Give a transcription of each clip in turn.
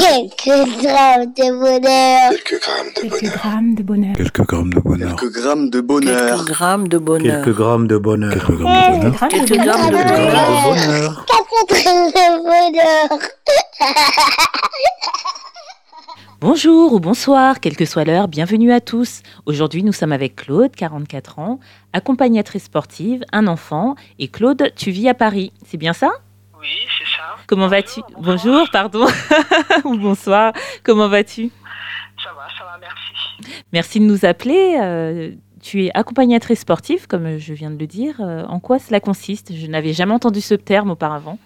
Quelques grammes de bonheur. Quelques grammes de Quelques bonheur. grammes de bonheur. Quelques grammes de bonheur. Quelques grammes de bonheur. Quelques grammes de bonheur. Quelques grammes de bonheur. Quelques grammes de bonheur. Quelques grammes de Quelques bonheur. grammes de bonheur. Quatre grammes de bonheur. Bonjour ou bonsoir, quelle que soit l'heure, bienvenue à tous. Aujourd'hui, nous sommes avec Claude, 44 ans, accompagnatrice sportive, un enfant. Et Claude, tu vis à Paris, c'est bien ça Oui, c'est Comment vas-tu. Bonjour, pardon. ou bonsoir, comment vas-tu Ça va, ça va, merci. Merci de nous appeler. euh, tu es accompagnatrice sportive, comme je viens de le dire. Euh, en quoi cela consiste? Je n'avais jamais entendu ce terme auparavant.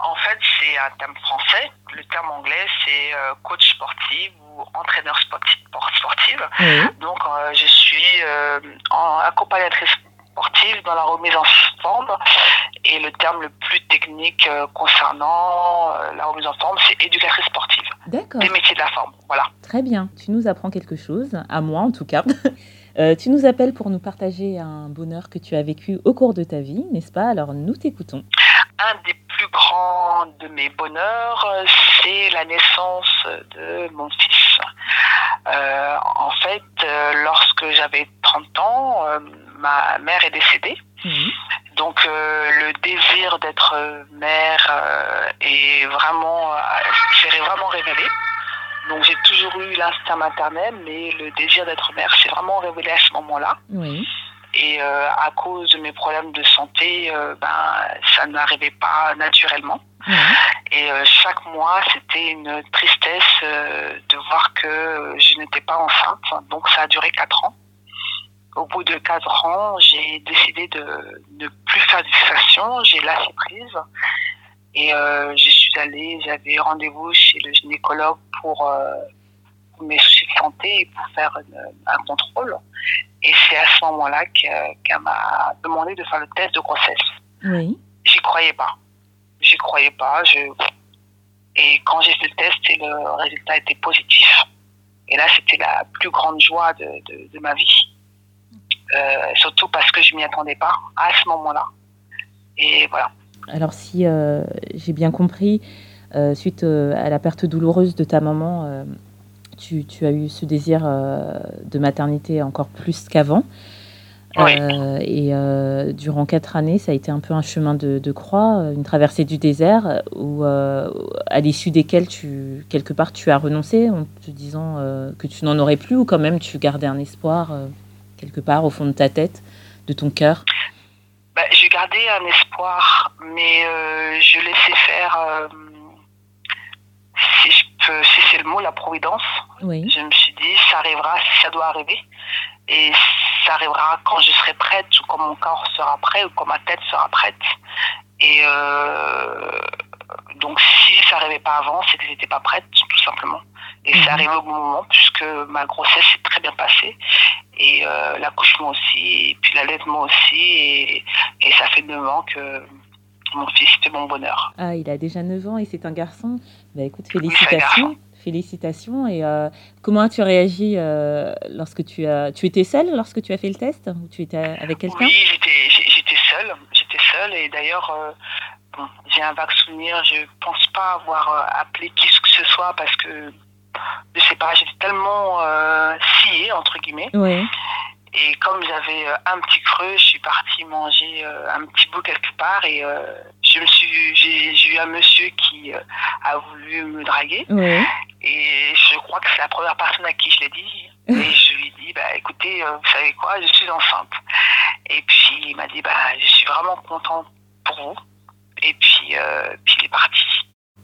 En fait, c'est un terme français. Le terme anglais, c'est euh, coach sportif ou entraîneur sportif. sportive. Donc, je suis en accompagnatrice sportive dans la remise en forme. Et le terme le plus technique euh, concernant euh, la remise en forme, c'est éducatrice sportive. D'accord. Des métiers de la forme. Voilà. Très bien, tu nous apprends quelque chose, à moi en tout cas. Euh, tu nous appelles pour nous partager un bonheur que tu as vécu au cours de ta vie, n'est-ce pas? Alors nous t'écoutons. Un des plus grands de mes bonheurs, c'est la naissance de mon fils. Euh, en fait, lorsque j'avais 30 ans, ma mère est décédée. Mhm. Donc euh, le désir d'être euh, mère est vraiment, euh, s'est vraiment révélé. Donc j'ai toujours eu l'instinct maternel, mais le désir d'être mère s'est vraiment révélé à ce moment-là. Oui. Et euh, à cause de mes problèmes de santé, euh, ben, ça n'arrivait pas naturellement. Et euh, chaque mois, c'était une tristesse de voir que je n'étais pas enceinte. Donc ça a duré quatre ans. Au bout de quatre ans, j'ai décidé de ne plus faire de. J'ai lâché prise. Et euh, je suis allée, j'avais rendez-vous chez le gynécologue pour euh, mes soucis de santé et pour faire une- un contrôle. Et c'est à ce moment-là que- qu'elle m'a demandé de faire le test de grossesse. Oui. J'y croyais pas. J'y croyais pas. Je... Et quand j'ai fait le test, le résultat était positif. Et là, c'était la plus grande joie de, de, de ma vie. Euh, surtout parce que je m'y attendais pas à ce moment-là. Et voilà. Alors si euh, j'ai bien compris, euh, suite euh, à la perte douloureuse de ta maman, tu, tu as eu ce désir de maternité encore plus qu'avant. Oui. Et durant quatre années, ça a été un peu un chemin de, de croix, une traversée du désert, où, à l'issue desquelles, tu, quelque part, tu as renoncé en te disant que tu n'en aurais plus, ou quand même tu gardais un espoir quelque part au fond de ta tête, de ton cœur? J'ai gardé un espoir, mais euh, je laissais faire, euh, si, je peux, si c'est le mot, la providence. Oui, Je me suis dit, ça arrivera si ça doit arriver. Et ça arrivera quand je serai prête, ou quand mon corps sera prêt, ou quand ma tête sera prête. Et euh, donc, si ça n'arrivait pas avant, c'est que j'étais pas prête, tout simplement. Et Mhm. c'est arrivé au bon moment, puisque ma grossesse s'est très bien passée. Et euh, l'accouchement aussi, et puis l'allaitement aussi. Et, et ça fait 9 ans que mon fils fait mon bonheur. Ah, il a déjà 9 ans et c'est un garçon. Bah écoute, félicitations. Félicitations. Et euh, comment as-tu réagi euh, lorsque tu as... Tu étais seule lorsque tu as fait le test? Ou tu étais avec quelqu'un? Oui, j'étais seule, j'étais seule et d'ailleurs bon, j'ai un vague souvenir, je pense pas avoir appelé qui que ce soit parce que je sais pas, j'étais tellement euh, sciée entre guillemets Oui. et comme j'avais euh, un petit creux, je suis partie manger euh, un petit bout quelque part et je me suis j'ai eu un monsieur qui a voulu me draguer Oui. et je crois que c'est la première personne à qui je l'ai dit. Et je lui ai dit, bah, écoutez, vous savez quoi, je suis enceinte. Et puis il m'a dit, bah, je suis vraiment contente pour vous. Et puis, euh, puis il est parti.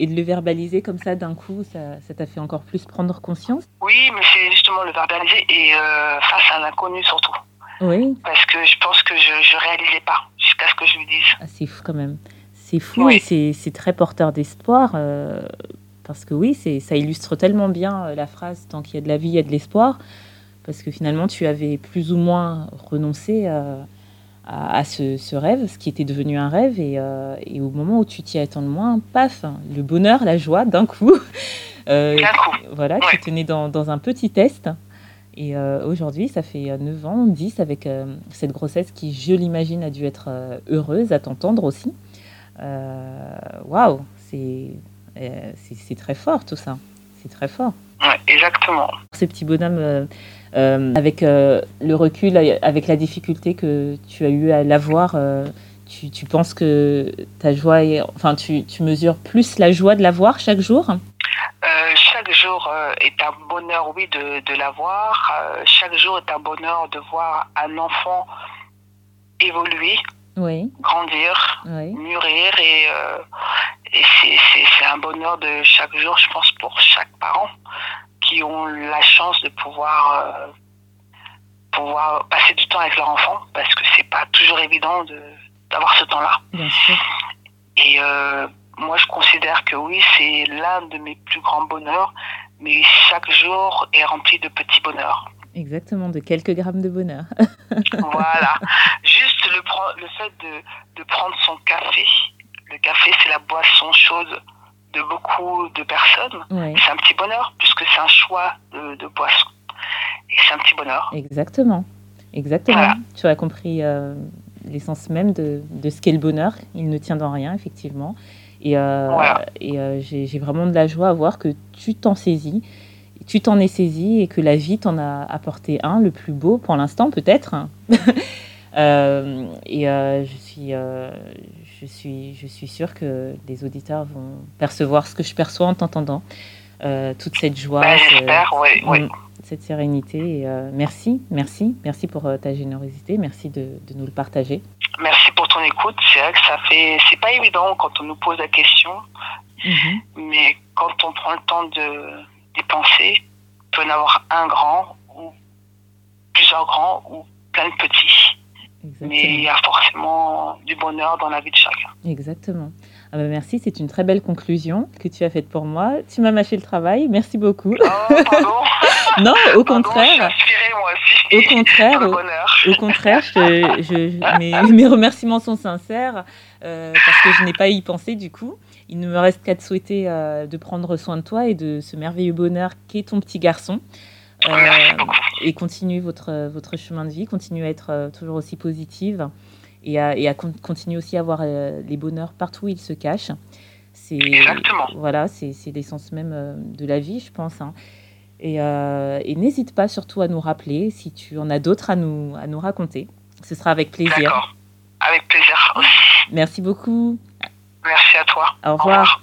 Et de le verbaliser comme ça d'un coup, ça ça t'a fait encore plus prendre conscience? Oui, mais c'est justement le verbaliser et euh, face à un inconnu surtout. Oui. Parce que je pense que je ne réalisais pas jusqu'à ce que je lui dise. Ah, c'est fou quand même. C'est fou Oui. et c'est très porteur d'espoir. euh, parce que oui, ça illustre tellement bien euh, la phrase tant qu'il y a de la vie, il y a de l'espoir. Parce que finalement, tu avais plus ou moins renoncé euh, à, à ce, ce rêve, ce qui était devenu un rêve. Et, euh, et au moment où tu t'y attends le moins, paf, le bonheur, la joie d'un coup. euh, coup. voilà, Ouais. qui tenait dans, dans un petit test. Et euh, aujourd'hui, ça fait euh, 9 ans, 10 avec euh, cette grossesse qui, je l'imagine, a dû être euh, heureuse à t'entendre aussi. Euh, Waouh, c'est Euh, c'est très fort tout ça. C'est très fort. Ouais, exactement. Ces petits bonhommes, euh, euh, avec euh, le recul, avec la difficulté que tu as eu à l'avoir, euh, tu, tu penses que ta joie est. Enfin, tu, tu mesures plus la joie de l'avoir chaque jour? Euh, chaque jour euh, est un bonheur, oui, de, de l'avoir. Euh, chaque jour est un bonheur de voir un enfant évoluer, Oui, grandir, oui. mûrir et, euh, c'est un bonheur de chaque jour, je pense, pour chaque parent qui ont la chance de pouvoir euh, pouvoir passer du temps avec leur enfant parce que c'est pas toujours évident de d'avoir ce temps-là. Et euh, moi, je considère que oui, c'est l'un de mes plus grands bonheurs, mais chaque jour est rempli de petits bonheurs. Exactement, de quelques grammes de bonheur. voilà. Juste le, le fait de, de prendre son café. Le café, c'est la boisson chaude de beaucoup de personnes. Oui, C'est un petit bonheur puisque c'est un choix de, de boisson. Et c'est un petit bonheur. exactement. Exactement. Voilà. Tu as compris euh, l'essence même de, de ce qu'est le bonheur. Il ne tient dans rien, effectivement. Et, euh, Voilà. et euh, j'ai vraiment de la joie à voir que tu t'en saisis, tu t'en es saisi et que la vie t'en a apporté un, le plus beau pour l'instant peut-être. Et je, suis, je, suis, je suis sûre que les auditeurs vont percevoir ce que je perçois en t'entendant. Euh, toute cette joie, Ben, ce- J'espère, oui. oui. Mm, cette sérénité. Et, euh, merci, merci, merci pour euh, ta générosité, merci de, de nous le partager. Merci pour ton écoute. C'est vrai que ça fait. C'est pas évident quand on nous pose la question. Mhm. Mais quand on prend le temps de d'y penser, il peut y en avoir un grand ou plusieurs grands ou plein de petits. Mais il y a forcément du bonheur dans la vie de chacun. Exactement. Ah bah merci, c'est une très belle conclusion que tu as faite pour moi. Tu m'as mâché le travail, merci beaucoup. Oh, pardon. non, au Pardon, je suis contraire, moi aussi. au contraire, au, contraire, je, je- mes, mes remerciements sont sincères euh, parce que je n'ai pas y pensé du coup. Il ne me reste qu'à te souhaiter euh, de prendre soin de toi et de ce merveilleux bonheur qu'est ton petit garçon. Euh, Merci beaucoup. et continue votre, votre chemin de vie, continue à être euh, toujours aussi positive et à, et à con- continuer aussi à voir euh, les bonheurs partout où ils se cachent. C'est Exactement. voilà, c'est l'essence même de la vie, je pense. hein. Et, euh, et n'hésite pas surtout à nous rappeler si tu en as d'autres à nous, à nous raconter. Ce sera avec plaisir. D'accord. Avec plaisir aussi. Merci beaucoup. Merci à toi. Au revoir.